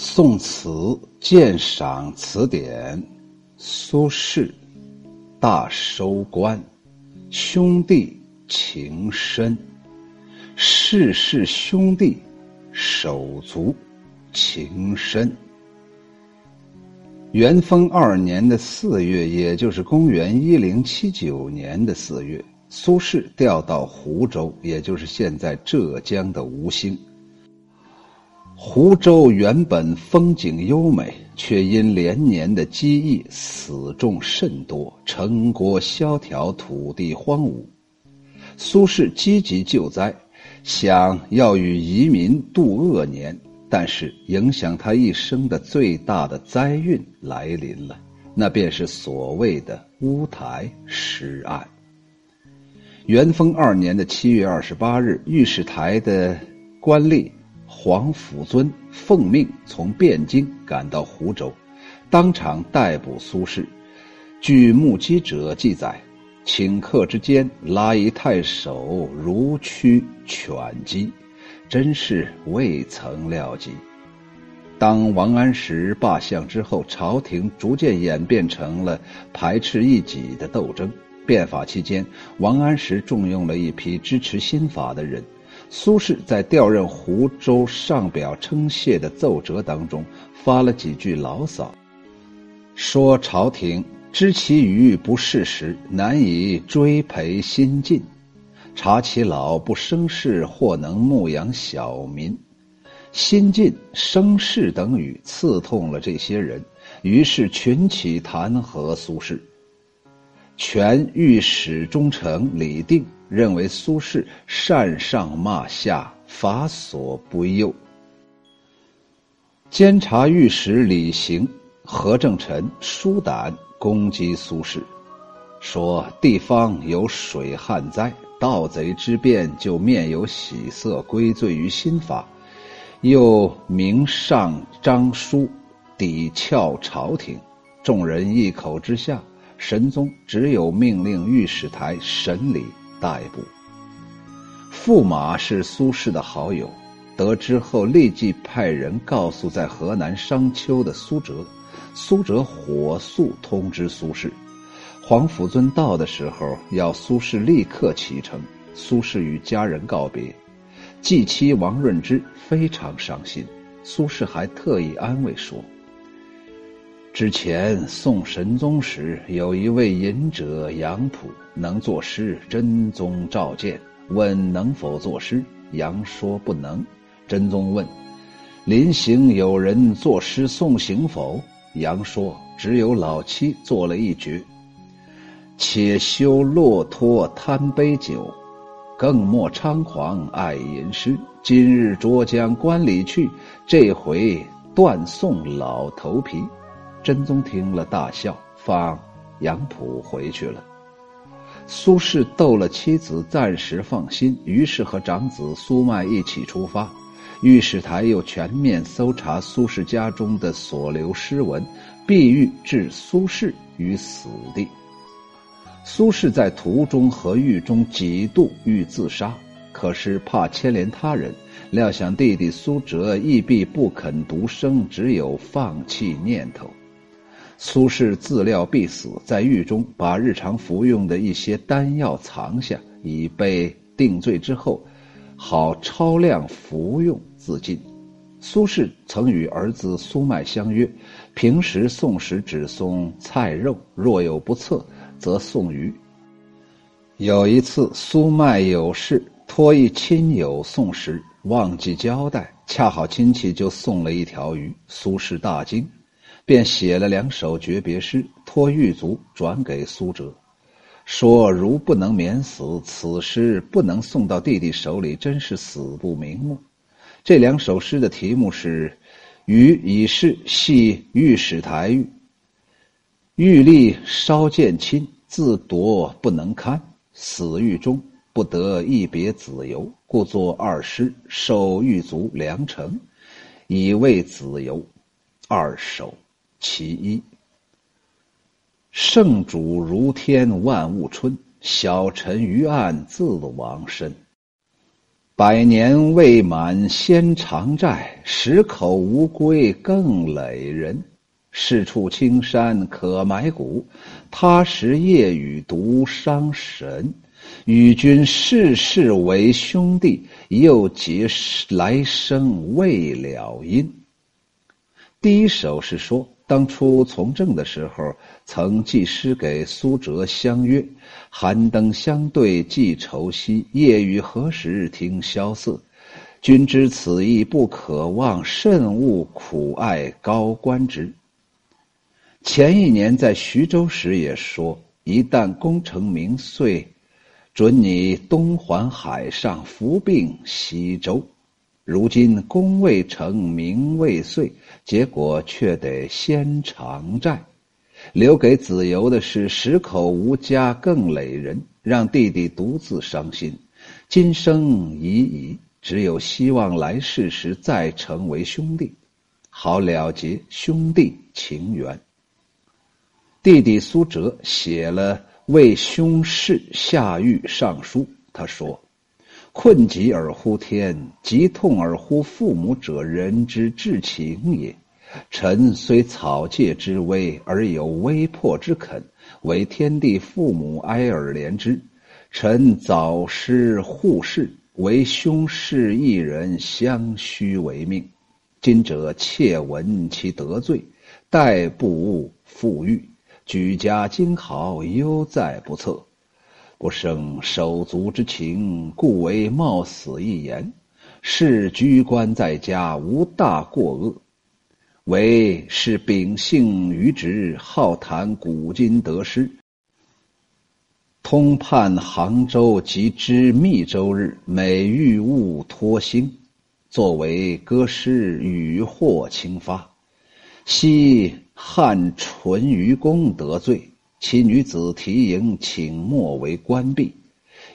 宋词鉴赏词典，苏轼，大收官，兄弟情深，世世兄弟，手足情深。元丰二年的四月，也就是公元一零七九年的四月，苏轼调到湖州，也就是现在浙江的吴兴。湖州原本风景优美，却因连年的饥疫，死众甚多，城郭萧条，土地荒芜。苏轼积极救灾，想要与移民度恶年，但是影响他一生的最大的灾运来临了，那便是所谓的乌台诗案。元丰二年的七月二十八日，御史台的官吏。黄甫尊奉命从汴京赶到湖州，当场逮捕苏轼。据目击者记载，顷刻之间，拉一太守如驱犬鸡，真是未曾料及。当王安石罢相之后，朝廷逐渐演变成了排斥异己的斗争。变法期间，王安石重用了一批支持新法的人。苏轼在调任湖州上表称谢的奏折当中，发了几句牢骚，说朝廷知其愚不事实，难以追培新进；察其老不生事，或能牧养小民。新进、生事等语刺痛了这些人，于是群起弹劾苏轼。全御史中丞李定。认为苏轼善上骂下，法所不右。监察御史李行、何正臣疏胆攻击苏轼，说地方有水旱灾，盗贼之变就面有喜色，归罪于新法，又明上章书抵撬朝廷。众人一口之下，神宗只有命令御史台审理。逮捕。驸马是苏轼的好友，得知后立即派人告诉在河南商丘的苏辙，苏辙火速通知苏轼。黄甫尊到的时候，要苏轼立刻启程。苏轼与家人告别，继妻王润之非常伤心。苏轼还特意安慰说。之前宋神宗时，有一位隐者杨溥能作诗，真宗召见，问能否作诗，杨说不能。真宗问：“临行有人作诗送行否？”杨说：“只有老妻作了一绝。且休骆驼贪杯酒，更莫猖狂爱吟诗。今日捉将关里去，这回断送老头皮。”真宗听了大笑，放杨溥回去了。苏轼逗了妻子，暂时放心，于是和长子苏迈一起出发。御史台又全面搜查苏轼家中的所留诗文，必欲置苏轼于死地。苏轼在途中和狱中几度欲自杀，可是怕牵连他人，料想弟弟苏辙亦必不肯独生，只有放弃念头。苏轼自料必死，在狱中把日常服用的一些丹药藏下，以备定罪之后，好超量服用自尽。苏轼曾与儿子苏迈相约，平时送食只送菜肉，若有不测，则送鱼。有一次，苏迈有事托一亲友送食，忘记交代，恰好亲戚就送了一条鱼，苏轼大惊。便写了两首诀别诗，托狱卒转给苏辙，说：“如不能免死，此诗不能送到弟弟手里，真是死不瞑目。”这两首诗的题目是：“余已逝，系御史台狱。狱吏稍见亲，自夺不能堪。死狱中不得一别子由，故作二诗，受狱卒良城，以慰子由。”二首。其一，圣主如天万物春，小臣于案自亡身。百年未满先偿债，十口无归更累人。是处青山可埋骨，他时夜雨独伤神。与君世世为兄弟，又结来生未了因。第一首是说，当初从政的时候，曾寄诗给苏辙，相约：“寒灯相对寄愁兮，夜雨何时听萧瑟？君知此意不可忘，慎勿苦爱高官职。”前一年在徐州时也说：“一旦功成名遂，准你东还海上，伏病西周。”如今功未成名未遂，结果却得先偿债，留给子由的是十口无家更累人，让弟弟独自伤心。今生已矣，只有希望来世时再成为兄弟，好了结兄弟情缘。弟弟苏辙写了为兄事下狱上书，他说。困疾而呼天，疾痛而呼父母者，人之至情也。臣虽草芥之危，而有微迫之恳，为天地父母哀而怜之。臣早失护士，为兄事一人相须为命。今者窃闻其得罪，待不复狱，举家惊号，犹在不测。不生手足之情，故为冒死一言。是居官在家，无大过恶，唯是秉性愚直，好谈古今得失。通判杭州及知密州日，每遇物托星，作为歌诗，与祸轻发。昔汉淳于公得罪。其女子提营，请莫为官婢，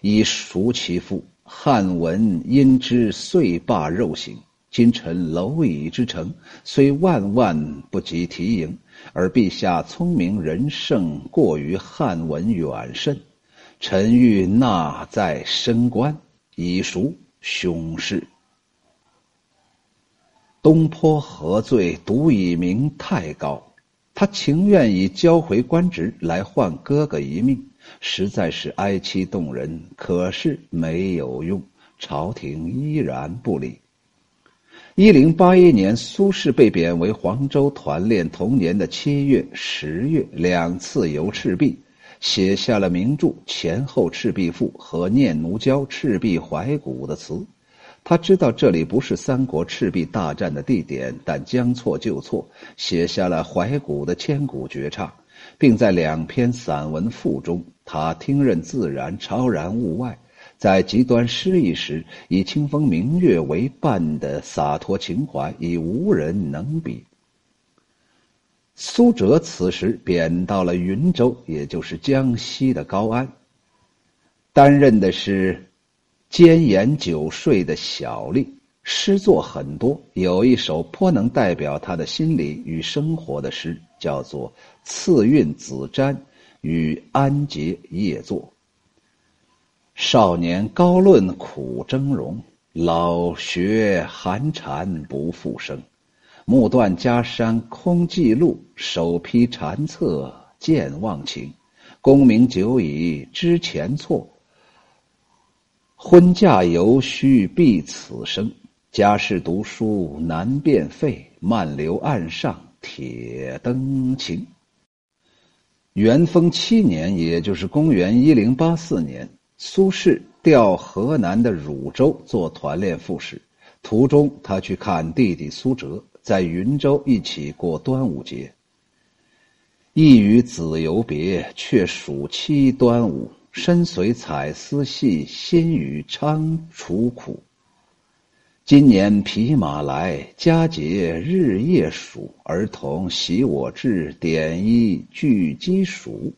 以赎其父。汉文因之遂罢肉刑。今臣蝼蚁之臣，虽万万不及提营，而陛下聪明仁圣，过于汉文远甚。臣欲纳在升官，以赎兄事。东坡何罪？独以名太高。他情愿以交回官职来换哥哥一命，实在是哀戚动人。可是没有用，朝廷依然不理。一零八一年，苏轼被贬为黄州团练，同年的七月、十月两次游赤壁，写下了名著《前后赤壁赋》和《念奴娇·赤壁怀古》的词。他知道这里不是三国赤壁大战的地点，但将错就错，写下了怀古的千古绝唱，并在两篇散文赋中，他听任自然，超然物外，在极端诗意时，以清风明月为伴的洒脱情怀，已无人能比。苏辙此时贬到了云州，也就是江西的高安，担任的是。兼言九税的小吏，诗作很多，有一首颇能代表他的心理与生活的诗，叫做《次韵子瞻与安节夜作》。少年高论苦峥嵘，老学寒蝉不复声。目断家山空记录，手披禅册见忘情。功名久矣知前错。婚嫁犹须避此生，家事读书难变废，漫流岸上铁灯情。元丰七年，也就是公元一零八四年，苏轼调河南的汝州做团练副使，途中他去看弟弟苏辙，在云州一起过端午节。一与子由别，却暑期端午。身随彩丝细，心与仓楚苦。今年匹马来，佳节日夜数。儿童喜我至，点衣具鸡黍。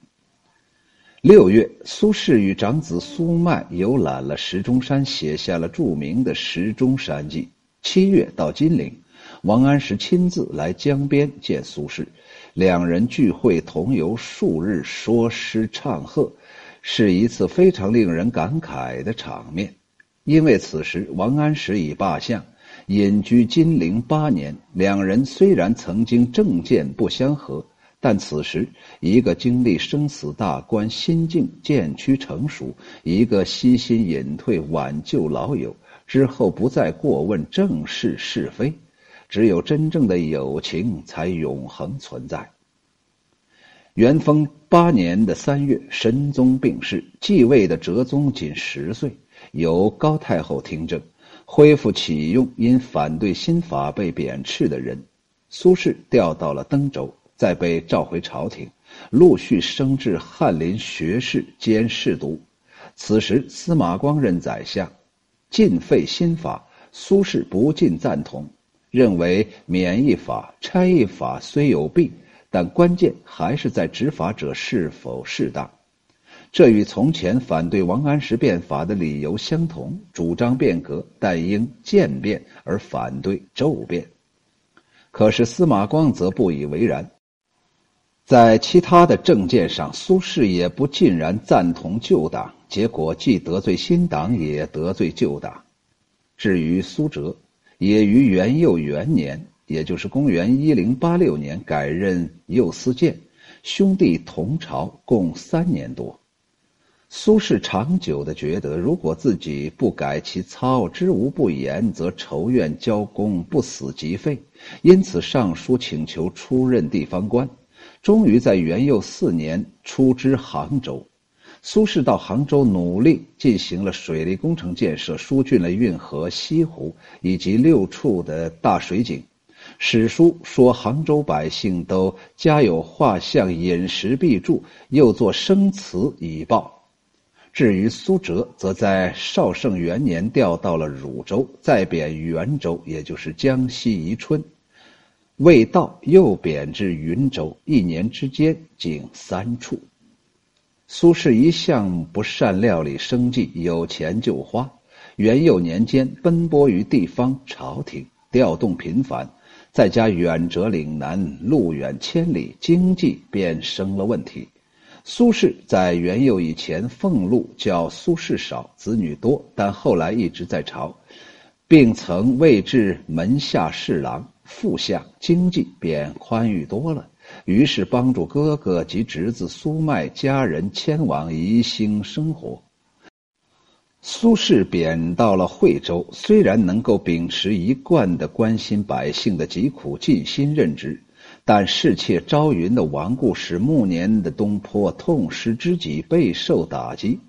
六月，苏轼与长子苏迈游览了石钟山，写下了著名的《石钟山记》。七月到金陵，王安石亲自来江边见苏轼，两人聚会同游数日，说诗唱和。是一次非常令人感慨的场面。因为此时王安石已罢相，隐居金陵八年。两人虽然曾经政见不相合，但此时一个经历生死大关，心境渐趋成熟；一个悉心隐退，挽救老友之后，不再过问政事是非。只有真正的友情才永恒存在。元丰八年的三月，神宗病逝，继位的哲宗仅十岁，由高太后听政，恢复启用因反对新法被贬斥的人。苏轼调到了登州，再被召回朝廷，陆续升至翰林学士兼侍读。此时司马光任宰相，禁废新法，苏轼不尽赞同。认为免役法、差役法虽有弊，但关键还是在执法者是否适当。这与从前反对王安石变法的理由相同，主张变革，但应渐变而反对骤变。可是司马光则不以为然，在其他的政见上，苏轼也不尽然赞同旧党，结果既得罪新党，也得罪旧党。至于苏辙。也于元佑元年，也就是公元一零八六年，改任右司谏，兄弟同朝共三年多。苏轼长久的觉得，如果自己不改其操，知无不言，则仇怨交功，不死即废。因此上书请求出任地方官，终于在元佑四年出知杭州。苏轼到杭州努力进行了水利工程建设，疏浚了运河、西湖以及六处的大水井。史书说，杭州百姓都家有画像，饮食必注，又作生祠以报。至于苏辙，则在绍圣元年调到了汝州，再贬元州，也就是江西宜春。未到，又贬至云州，一年之间仅三处。苏轼一向不善料理生计，有钱就花。元佑年间，奔波于地方朝廷，调动频繁，再加远谪岭南，路远千里，经济便生了问题。苏轼在元佑以前，俸禄较苏轼少，子女多，但后来一直在朝，并曾位至门下侍郎、副相，经济便宽裕多了。于是帮助哥哥及侄子苏迈家人迁往宜兴生活。苏轼贬到了惠州，虽然能够秉持一贯的关心百姓的疾苦，尽心任职，但侍妾朝云的亡故使暮年的东坡痛失知己，备受打击。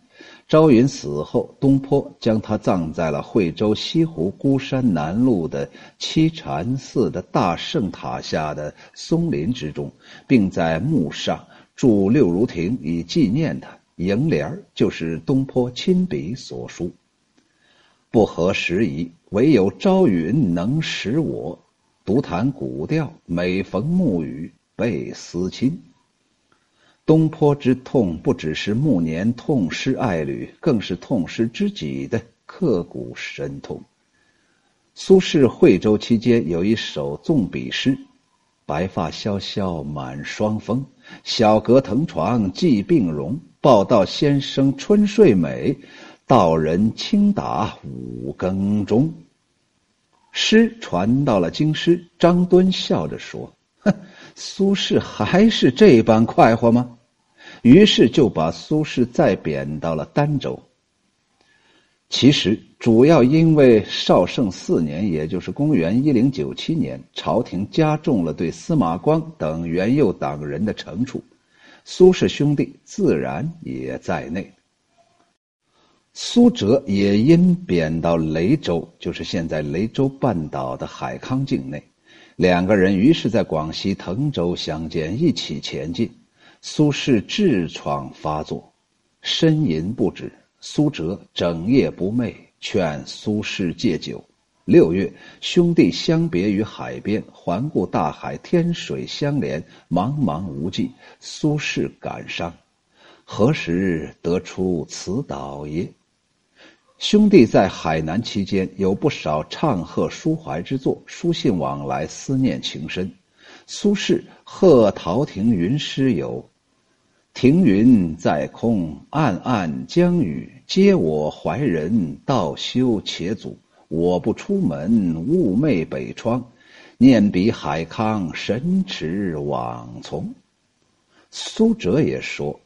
朝云死后，东坡将他葬在了惠州西湖孤山南麓的栖禅寺的大圣塔下的松林之中，并在墓上筑六如亭以纪念他。楹联就是东坡亲笔所书：“不合时宜，唯有朝云能识我。独弹古调，每逢暮雨倍思亲。”东坡之痛不只是暮年痛失爱侣，更是痛失知己的刻骨深痛。苏轼惠州期间有一首纵笔诗：“白发萧萧满霜风，小阁藤床寄病容。报道先生春睡美，道人轻打五更钟。”诗传到了京师，张敦笑着说：“哼，苏轼还是这般快活吗？”于是就把苏轼再贬到了儋州。其实主要因为绍圣四年，也就是公元一零九七年，朝廷加重了对司马光等元佑党人的惩处，苏氏兄弟自然也在内。苏辙也因贬到雷州，就是现在雷州半岛的海康境内，两个人于是在广西藤州相见，一起前进。苏轼痔疮发作，呻吟不止。苏辙整夜不寐，劝苏轼戒酒。六月，兄弟相别于海边，环顾大海，天水相连，茫茫无际。苏轼感伤，何时得出此岛耶？兄弟在海南期间，有不少唱和抒怀之作，书信往来，思念情深。苏轼贺陶亭云诗有。停云在空，暗暗将雨。嗟我怀人，道休且阻。我不出门，寤寐北窗。念彼海康，神驰往从。苏辙也说：“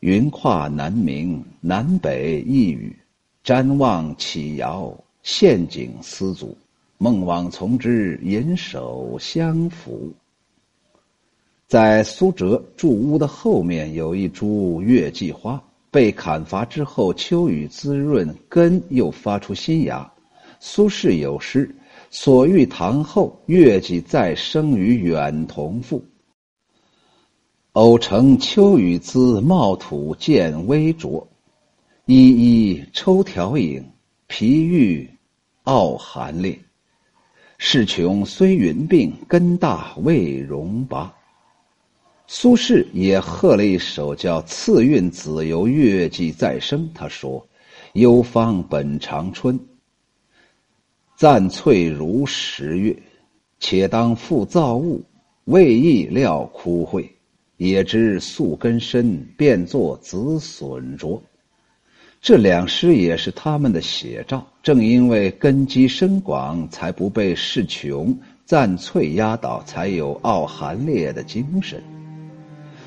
云跨南冥，南北一隅。瞻望起遥，陷阱思阻。梦往从之，引手相扶。”在苏辙住屋的后面有一株月季花，被砍伐之后，秋雨滋润，根又发出新芽。苏轼有诗：“所遇堂后，月季再生于远同父。偶乘秋雨滋，茂土见微浊。依依抽条影，疲欲傲寒烈。势穷虽云病，根大未容拔。”苏轼也贺了一首叫《次韵子由月季再生》。他说：“幽芳本长春，暂翠如十月。且当复造物，未意料枯秽。也知宿根深，变作子笋着。”这两诗也是他们的写照。正因为根基深广，才不被势穷暂翠压倒，才有傲寒烈的精神。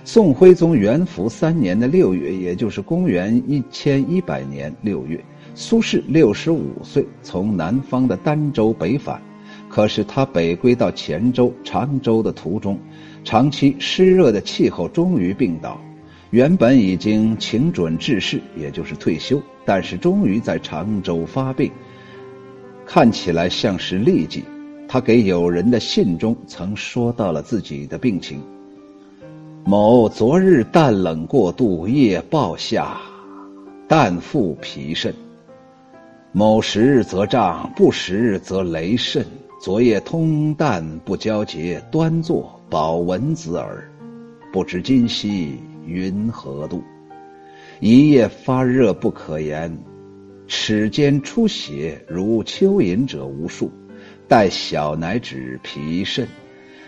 宋徽宗元符三年的六月，也就是公元一千一百年六月，苏轼六十五岁，从南方的儋州北返。可是他北归到黔州、常州的途中，长期湿热的气候终于病倒。原本已经请准致仕，也就是退休，但是终于在常州发病，看起来像是痢疾。他给友人的信中曾说到了自己的病情。某昨日淡冷过度，夜暴下，旦复脾肾。某时则胀，不时则雷甚。昨夜通旦不交节，端坐保蚊子耳。不知今夕云何度？一夜发热不可言，齿间出血如蚯蚓者无数。待小乃止脾肾。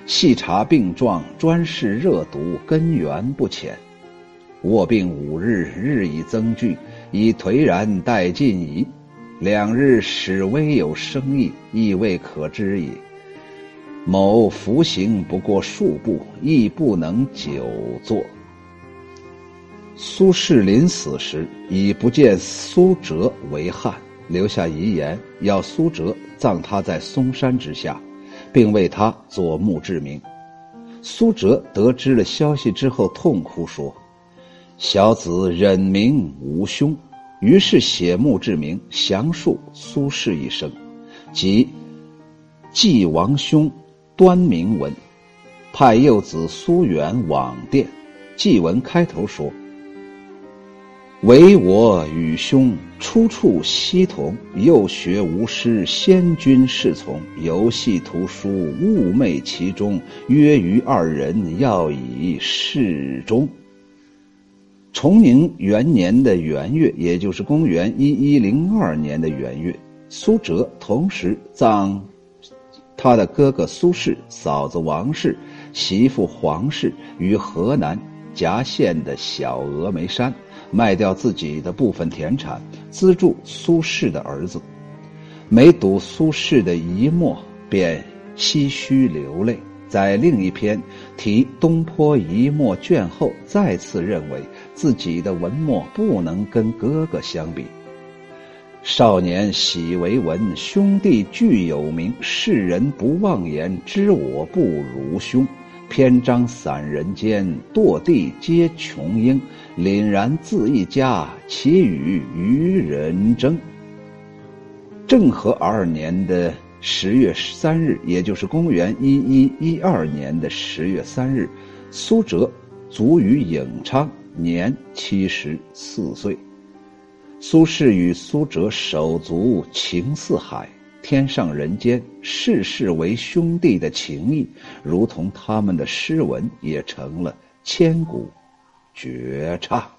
细查病状，专视热毒，根源不浅。卧病五日，日以增剧，已颓然待尽矣。两日始微有生意，亦未可知矣。某服行不过数步，亦不能久坐。苏轼临死时，已不见苏辙为汉，留下遗言，要苏辙葬他在嵩山之下。并为他做墓志铭。苏辙得知了消息之后，痛哭说：“小子忍名无兄。”于是写墓志铭，详述苏轼一生，即祭王兄端明文，派幼子苏远往殿。祭文开头说。唯我与兄出处悉同，幼学无师，先君侍从，游戏图书，寤寐其中。约于二人，要以示终。崇宁元年的元月，也就是公元一一零二年的元月，苏辙同时葬他的哥哥苏轼、嫂子王氏、媳妇黄氏于河南夹县的小峨眉山。卖掉自己的部分田产，资助苏轼的儿子。每读苏轼的遗墨，便唏嘘流泪。在另一篇题东坡遗墨卷后，再次认为自己的文墨不能跟哥哥相比。少年喜为文，兄弟俱有名，世人不妄言，知我不如兄。篇章散人间，堕地皆穷英。凛然自一家，其与愚人争。政和二年的十月三日，也就是公元一一一二年的十月三日，苏辙卒于颍昌，年七十四岁。苏轼与苏辙手足情似海，天上人间，世世为兄弟的情谊，如同他们的诗文，也成了千古。绝唱。